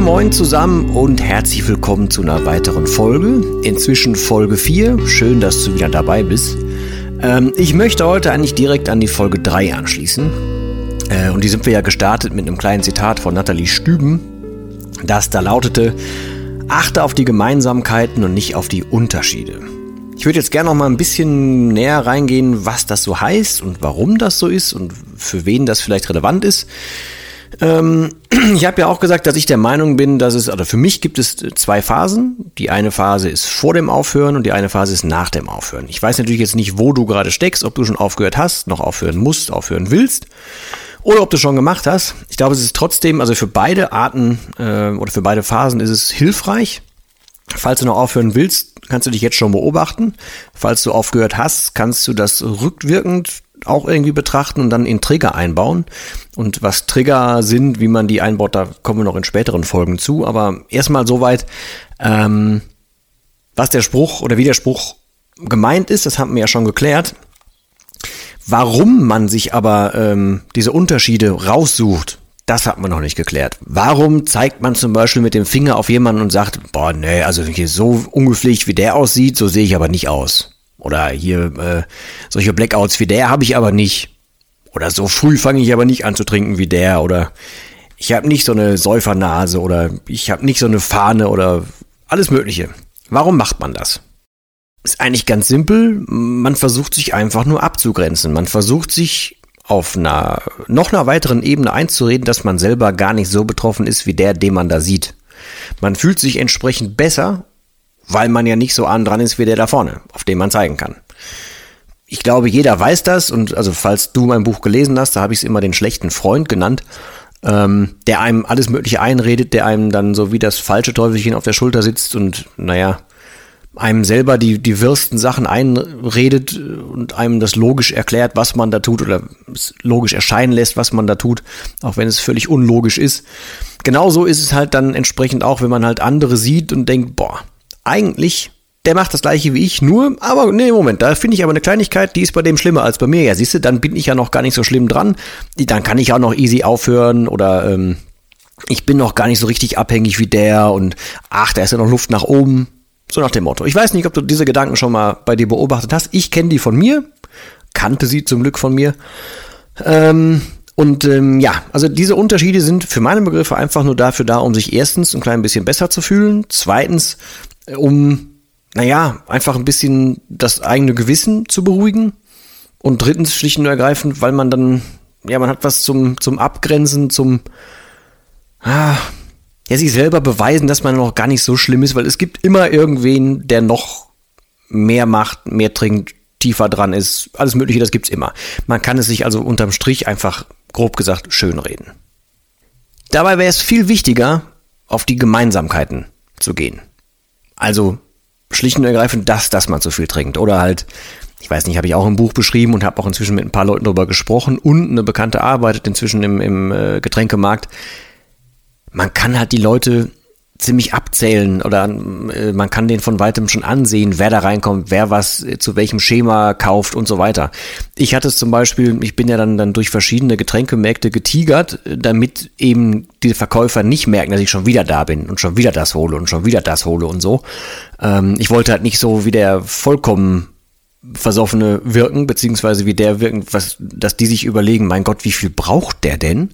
Moin zusammen und herzlich willkommen zu einer weiteren Folge. Inzwischen Folge 4. Schön, dass du wieder dabei bist. Ähm, ich möchte heute eigentlich direkt an die Folge 3 anschließen. Äh, und die sind wir ja gestartet mit einem kleinen Zitat von Nathalie Stüben, das da lautete, achte auf die Gemeinsamkeiten und nicht auf die Unterschiede. Ich würde jetzt gerne noch mal ein bisschen näher reingehen, was das so heißt und warum das so ist und für wen das vielleicht relevant ist. Ähm, ich habe ja auch gesagt, dass ich der Meinung bin, dass es, oder für mich gibt es zwei Phasen. Die eine Phase ist vor dem Aufhören und die eine Phase ist nach dem Aufhören. Ich weiß natürlich jetzt nicht, wo du gerade steckst, ob du schon aufgehört hast, noch aufhören musst, aufhören willst oder ob du schon gemacht hast. Ich glaube, es ist trotzdem, also für beide Arten äh, oder für beide Phasen ist es hilfreich. Falls du noch aufhören willst, kannst du dich jetzt schon beobachten. Falls du aufgehört hast, kannst du das rückwirkend auch irgendwie betrachten und dann in Trigger einbauen. Und was Trigger sind, wie man die einbaut, da kommen wir noch in späteren Folgen zu. Aber erstmal soweit, ähm, was der Spruch oder wie der Spruch gemeint ist, das haben wir ja schon geklärt. Warum man sich aber ähm, diese Unterschiede raussucht, das hat man noch nicht geklärt. Warum zeigt man zum Beispiel mit dem Finger auf jemanden und sagt, boah, nee, also hier so ungepflegt wie der aussieht, so sehe ich aber nicht aus. Oder hier äh, solche Blackouts wie der habe ich aber nicht. Oder so früh fange ich aber nicht an zu trinken wie der. Oder ich habe nicht so eine Säufernase oder ich habe nicht so eine Fahne oder alles Mögliche. Warum macht man das? Ist eigentlich ganz simpel. Man versucht sich einfach nur abzugrenzen. Man versucht sich auf einer noch einer weiteren Ebene einzureden, dass man selber gar nicht so betroffen ist wie der, den man da sieht. Man fühlt sich entsprechend besser weil man ja nicht so an dran ist wie der da vorne, auf dem man zeigen kann. Ich glaube, jeder weiß das und also falls du mein Buch gelesen hast, da habe ich es immer den schlechten Freund genannt, ähm, der einem alles Mögliche einredet, der einem dann so wie das falsche Teufelchen auf der Schulter sitzt und naja, einem selber die, die wirsten Sachen einredet und einem das logisch erklärt, was man da tut oder logisch erscheinen lässt, was man da tut, auch wenn es völlig unlogisch ist. Genauso ist es halt dann entsprechend auch, wenn man halt andere sieht und denkt, boah, eigentlich, der macht das gleiche wie ich, nur, aber nee, Moment, da finde ich aber eine Kleinigkeit, die ist bei dem schlimmer als bei mir. Ja, siehst du, dann bin ich ja noch gar nicht so schlimm dran. Dann kann ich auch noch easy aufhören oder ähm, ich bin noch gar nicht so richtig abhängig wie der und ach, da ist ja noch Luft nach oben. So nach dem Motto. Ich weiß nicht, ob du diese Gedanken schon mal bei dir beobachtet hast. Ich kenne die von mir, kannte sie zum Glück von mir. Ähm, und ähm, ja, also diese Unterschiede sind für meine Begriffe einfach nur dafür da, um sich erstens ein klein bisschen besser zu fühlen, zweitens um, naja, einfach ein bisschen das eigene Gewissen zu beruhigen. Und drittens schlicht und ergreifend, weil man dann, ja, man hat was zum, zum Abgrenzen, zum, ah, ja, sich selber beweisen, dass man noch gar nicht so schlimm ist, weil es gibt immer irgendwen, der noch mehr macht, mehr trinkt, tiefer dran ist, alles Mögliche, das gibt's immer. Man kann es sich also unterm Strich einfach, grob gesagt, schönreden. Dabei wäre es viel wichtiger, auf die Gemeinsamkeiten zu gehen. Also schlicht und ergreifend das, dass man zu viel trinkt. Oder halt, ich weiß nicht, habe ich auch im Buch beschrieben und habe auch inzwischen mit ein paar Leuten darüber gesprochen und eine Bekannte arbeitet inzwischen im, im äh, Getränkemarkt. Man kann halt die Leute ziemlich abzählen oder äh, man kann den von weitem schon ansehen, wer da reinkommt, wer was äh, zu welchem Schema kauft und so weiter. Ich hatte es zum Beispiel, ich bin ja dann, dann durch verschiedene Getränkemärkte getigert, äh, damit eben die Verkäufer nicht merken, dass ich schon wieder da bin und schon wieder das hole und schon wieder das hole und so. Ähm, ich wollte halt nicht so wie der vollkommen Versoffene wirken, beziehungsweise wie der wirken, was, dass die sich überlegen, mein Gott, wie viel braucht der denn?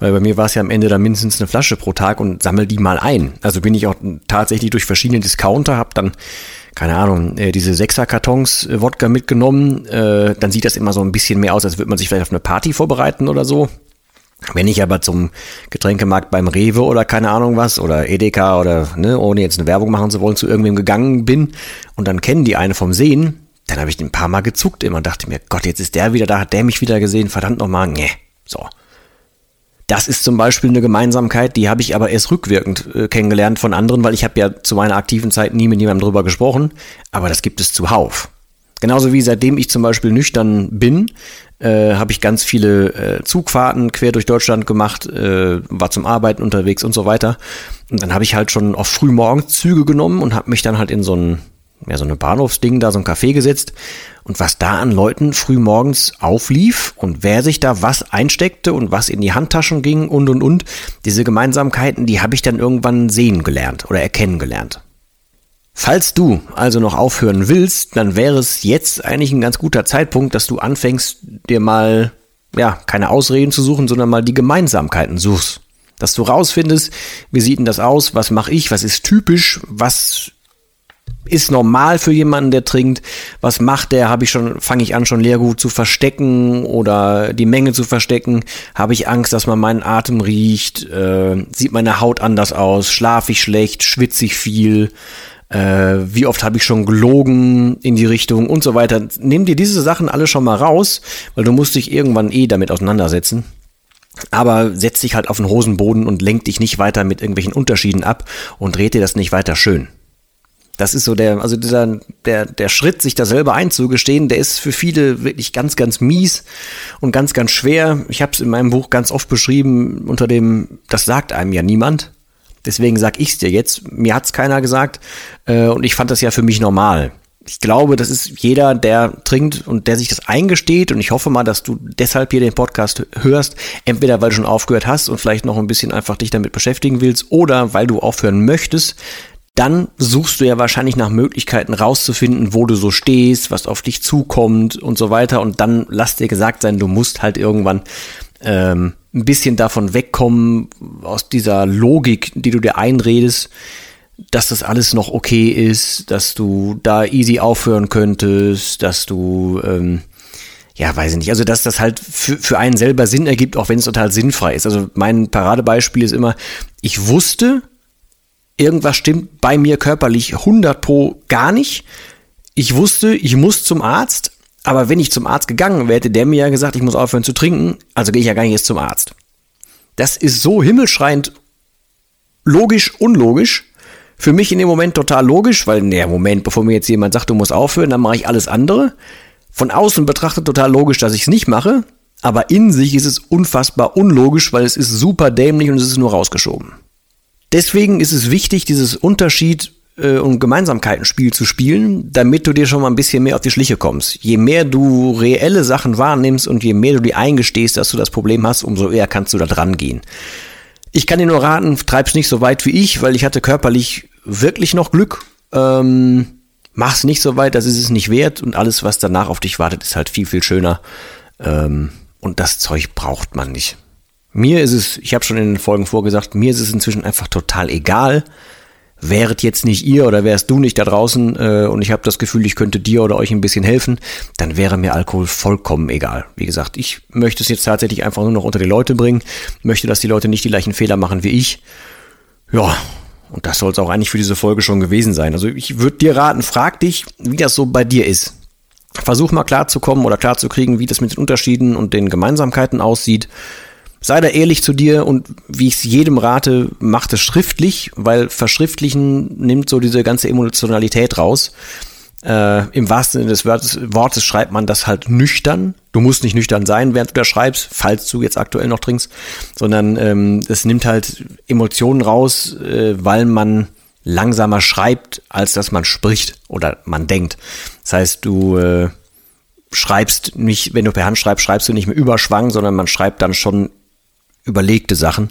Weil bei mir war es ja am Ende dann mindestens eine Flasche pro Tag und sammel die mal ein. Also bin ich auch tatsächlich durch verschiedene Discounter, habe dann keine Ahnung, äh, diese Sechser-Kartons äh, Wodka mitgenommen, äh, dann sieht das immer so ein bisschen mehr aus, als würde man sich vielleicht auf eine Party vorbereiten oder so. Wenn ich aber zum Getränkemarkt beim Rewe oder keine Ahnung was oder Edeka oder ne, ohne jetzt eine Werbung machen zu wollen, zu irgendwem gegangen bin und dann kennen die eine vom Sehen, dann habe ich den ein paar Mal gezuckt immer und dachte mir, Gott, jetzt ist der wieder da, hat der mich wieder gesehen, verdammt nochmal, nee, so. Das ist zum Beispiel eine Gemeinsamkeit, die habe ich aber erst rückwirkend äh, kennengelernt von anderen, weil ich habe ja zu meiner aktiven Zeit nie mit jemandem drüber gesprochen, aber das gibt es zuhauf. Genauso wie seitdem ich zum Beispiel nüchtern bin, äh, habe ich ganz viele äh, Zugfahrten quer durch Deutschland gemacht, äh, war zum Arbeiten unterwegs und so weiter. Und dann habe ich halt schon auf frühmorgens Züge genommen und habe mich dann halt in so ein ja, so eine Bahnhofsding, da so ein Café gesetzt und was da an Leuten frühmorgens auflief und wer sich da was einsteckte und was in die Handtaschen ging und und und, diese Gemeinsamkeiten, die habe ich dann irgendwann sehen gelernt oder erkennen gelernt. Falls du also noch aufhören willst, dann wäre es jetzt eigentlich ein ganz guter Zeitpunkt, dass du anfängst, dir mal, ja, keine Ausreden zu suchen, sondern mal die Gemeinsamkeiten suchst. Dass du rausfindest, wie sieht denn das aus, was mache ich, was ist typisch, was ist normal für jemanden, der trinkt. Was macht der? Habe ich schon, fange ich an, schon Leergut zu verstecken oder die Menge zu verstecken? Habe ich Angst, dass man meinen Atem riecht? Äh, sieht meine Haut anders aus? Schlafe ich schlecht? Schwitze ich viel? Äh, wie oft habe ich schon gelogen in die Richtung und so weiter? Nimm dir diese Sachen alle schon mal raus, weil du musst dich irgendwann eh damit auseinandersetzen. Aber setz dich halt auf den Hosenboden und lenk dich nicht weiter mit irgendwelchen Unterschieden ab und dreht dir das nicht weiter schön. Das ist so der, also dieser, der, der Schritt, sich da selber einzugestehen, der ist für viele wirklich ganz, ganz mies und ganz, ganz schwer. Ich habe es in meinem Buch ganz oft beschrieben unter dem, das sagt einem ja niemand. Deswegen sag ich's dir jetzt. Mir hat's keiner gesagt äh, und ich fand das ja für mich normal. Ich glaube, das ist jeder, der trinkt und der sich das eingesteht. Und ich hoffe mal, dass du deshalb hier den Podcast hörst. Entweder weil du schon aufgehört hast und vielleicht noch ein bisschen einfach dich damit beschäftigen willst oder weil du aufhören möchtest dann suchst du ja wahrscheinlich nach Möglichkeiten rauszufinden, wo du so stehst, was auf dich zukommt und so weiter. Und dann lass dir gesagt sein, du musst halt irgendwann ähm, ein bisschen davon wegkommen, aus dieser Logik, die du dir einredest, dass das alles noch okay ist, dass du da easy aufhören könntest, dass du, ähm, ja, weiß ich nicht, also dass das halt für, für einen selber Sinn ergibt, auch wenn es total sinnfrei ist. Also mein Paradebeispiel ist immer, ich wusste, irgendwas stimmt bei mir körperlich 100 pro gar nicht. Ich wusste, ich muss zum Arzt, aber wenn ich zum Arzt gegangen wäre, hätte der mir ja gesagt, ich muss aufhören zu trinken, also gehe ich ja gar nicht jetzt zum Arzt. Das ist so himmelschreiend logisch, unlogisch. Für mich in dem Moment total logisch, weil, naja, Moment, bevor mir jetzt jemand sagt, du musst aufhören, dann mache ich alles andere. Von außen betrachtet total logisch, dass ich es nicht mache, aber in sich ist es unfassbar unlogisch, weil es ist super dämlich und es ist nur rausgeschoben. Deswegen ist es wichtig, dieses Unterschied äh, und Gemeinsamkeitenspiel zu spielen, damit du dir schon mal ein bisschen mehr auf die Schliche kommst. Je mehr du reelle Sachen wahrnimmst und je mehr du dir eingestehst, dass du das Problem hast, umso eher kannst du da dran gehen. Ich kann dir nur raten, treib's nicht so weit wie ich, weil ich hatte körperlich wirklich noch Glück. Ähm, mach's nicht so weit, das ist es nicht wert und alles, was danach auf dich wartet, ist halt viel, viel schöner. Ähm, und das Zeug braucht man nicht. Mir ist es, ich habe schon in den Folgen vorgesagt, mir ist es inzwischen einfach total egal. Wäret jetzt nicht ihr oder wärst du nicht da draußen äh, und ich habe das Gefühl, ich könnte dir oder euch ein bisschen helfen, dann wäre mir Alkohol vollkommen egal. Wie gesagt, ich möchte es jetzt tatsächlich einfach nur noch unter die Leute bringen, möchte, dass die Leute nicht die gleichen Fehler machen wie ich. Ja, und das soll es auch eigentlich für diese Folge schon gewesen sein. Also ich würde dir raten, frag dich, wie das so bei dir ist. Versuch mal klarzukommen oder klarzukriegen, wie das mit den Unterschieden und den Gemeinsamkeiten aussieht. Sei da ehrlich zu dir und wie ich es jedem rate, mach es schriftlich, weil Verschriftlichen nimmt so diese ganze Emotionalität raus. Äh, Im wahrsten Sinne des Wortes, Wortes schreibt man das halt nüchtern. Du musst nicht nüchtern sein, während du da schreibst, falls du jetzt aktuell noch trinkst, sondern ähm, es nimmt halt Emotionen raus, äh, weil man langsamer schreibt, als dass man spricht oder man denkt. Das heißt, du äh, schreibst nicht, wenn du per Hand schreibst, schreibst du nicht mehr Überschwang, sondern man schreibt dann schon überlegte Sachen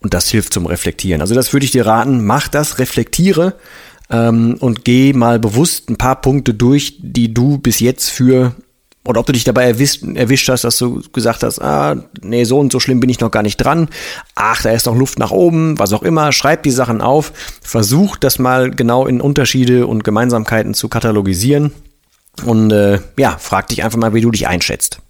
und das hilft zum Reflektieren. Also das würde ich dir raten, mach das, reflektiere ähm, und geh mal bewusst ein paar Punkte durch, die du bis jetzt für Oder ob du dich dabei erwischt, erwischt hast, dass du gesagt hast, ah, nee, so und so schlimm bin ich noch gar nicht dran. Ach, da ist noch Luft nach oben, was auch immer. Schreib die Sachen auf. Versuch das mal genau in Unterschiede und Gemeinsamkeiten zu katalogisieren. Und äh, ja, frag dich einfach mal, wie du dich einschätzt.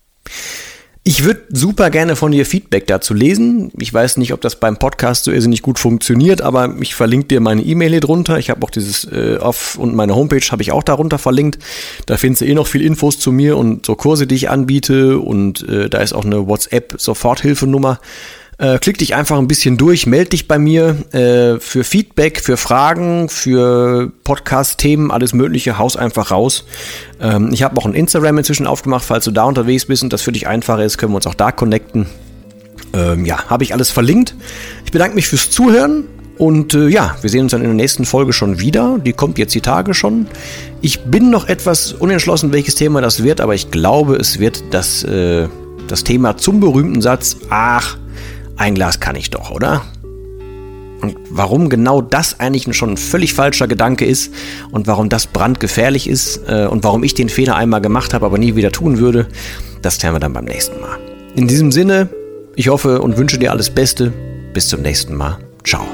Ich würde super gerne von dir Feedback dazu lesen. Ich weiß nicht, ob das beim Podcast so irrsinnig gut funktioniert, aber ich verlinke dir meine E-Mail hier drunter. Ich habe auch dieses äh, Off und meine Homepage habe ich auch darunter verlinkt. Da findest du eh noch viel Infos zu mir und so Kurse, die ich anbiete und äh, da ist auch eine WhatsApp-Soforthilfenummer. Äh, klick dich einfach ein bisschen durch, melde dich bei mir äh, für Feedback, für Fragen, für Podcast-Themen, alles Mögliche, haus einfach raus. Ähm, ich habe auch ein Instagram inzwischen aufgemacht, falls du da unterwegs bist und das für dich einfacher ist, können wir uns auch da connecten. Ähm, ja, habe ich alles verlinkt. Ich bedanke mich fürs Zuhören. Und äh, ja, wir sehen uns dann in der nächsten Folge schon wieder. Die kommt jetzt die Tage schon. Ich bin noch etwas unentschlossen, welches Thema das wird, aber ich glaube, es wird das, äh, das Thema zum berühmten Satz, ach, ein Glas kann ich doch, oder? Und warum genau das eigentlich schon ein völlig falscher Gedanke ist und warum das brandgefährlich ist äh, und warum ich den Fehler einmal gemacht habe, aber nie wieder tun würde, das klären wir dann beim nächsten Mal. In diesem Sinne, ich hoffe und wünsche dir alles Beste. Bis zum nächsten Mal. Ciao.